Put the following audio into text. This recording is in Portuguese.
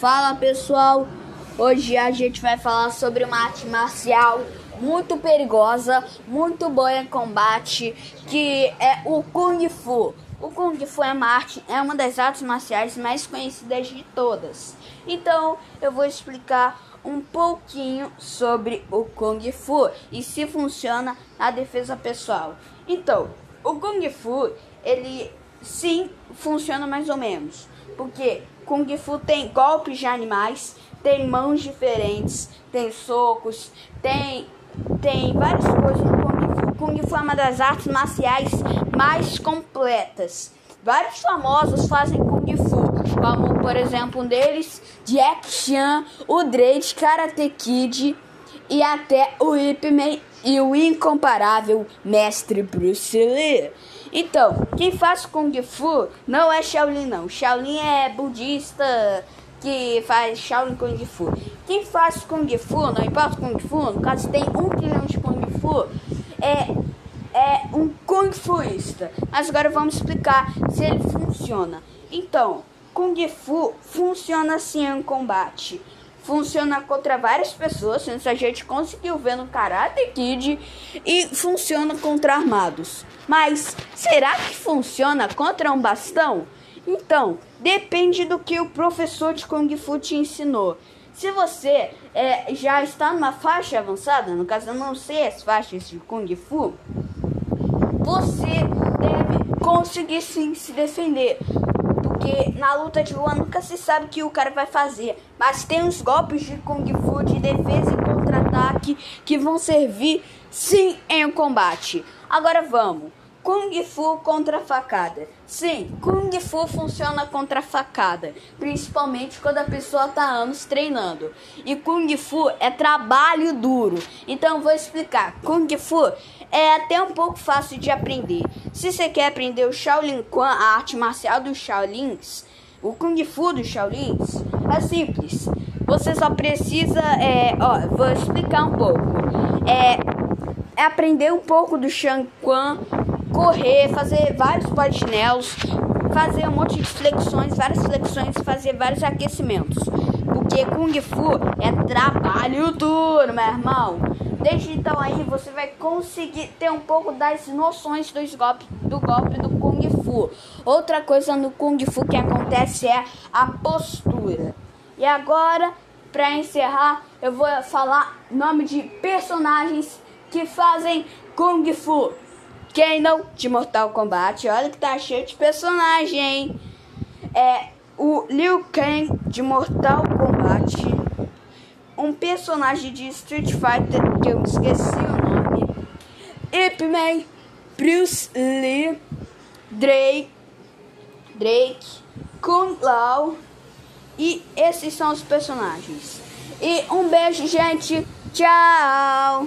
Fala pessoal, hoje a gente vai falar sobre uma arte marcial muito perigosa, muito boa em combate, que é o Kung Fu. O Kung Fu é uma, arte, é uma das artes marciais mais conhecidas de todas. Então eu vou explicar um pouquinho sobre o Kung Fu e se funciona na defesa pessoal. Então, o Kung Fu, ele sim funciona mais ou menos. Porque Kung Fu tem golpes de animais, tem mãos diferentes, tem socos, tem, tem várias coisas no Kung Fu. Kung Fu é uma das artes marciais mais completas. Vários famosos fazem Kung Fu, como por exemplo um deles, Jack Chan, o Drake, Karate Kid e até o Ip Man e o incomparável Mestre Bruce Lee. Então, quem faz Kung Fu não é Shaolin não. Shaolin é budista que faz Shaolin Kung Fu. Quem faz Kung Fu, não importa Kung Fu, no caso tem um trilhão de Kung Fu, é, é um Kung Fuista. Mas agora vamos explicar se ele funciona. Então, Kung Fu funciona assim em combate funciona contra várias pessoas, isso a gente conseguiu ver no Karate Kid, e funciona contra armados. Mas será que funciona contra um bastão? Então, depende do que o professor de Kung Fu te ensinou. Se você é, já está numa faixa avançada, no caso eu não sei as faixas de Kung Fu, você deve conseguir sim se defender. Porque na luta de rua nunca se sabe o que o cara vai fazer. Mas tem uns golpes de Kung Fu de defesa e contra-ataque que vão servir sim em um combate. Agora vamos. Kung Fu contra facada. Sim, Kung Fu funciona contra facada, principalmente quando a pessoa tá anos treinando. E Kung Fu é trabalho duro. Então vou explicar. Kung Fu é até um pouco fácil de aprender. Se você quer aprender o Shaolin Quan, a arte marcial dos Shaolins, o Kung Fu dos Shaolins, é simples. Você só precisa, é, ó, vou explicar um pouco. É, é aprender um pouco do Shang Quan correr, fazer vários polichinelos, fazer um monte de flexões, várias flexões, fazer vários aquecimentos. Porque Kung Fu é trabalho duro, meu irmão. Desde então aí você vai conseguir ter um pouco das noções dos golpes, do golpe do Kung Fu. Outra coisa no Kung Fu que acontece é a postura. E agora, para encerrar, eu vou falar nome de personagens que fazem Kung Fu. Quem de Mortal Kombat, olha que tá cheio de personagem, É o Liu Kang de Mortal Kombat, um personagem de Street Fighter que eu esqueci o nome, Ip Man, Bruce Lee, Drake, Drake, Kung Lao e esses são os personagens. E um beijo, gente. Tchau.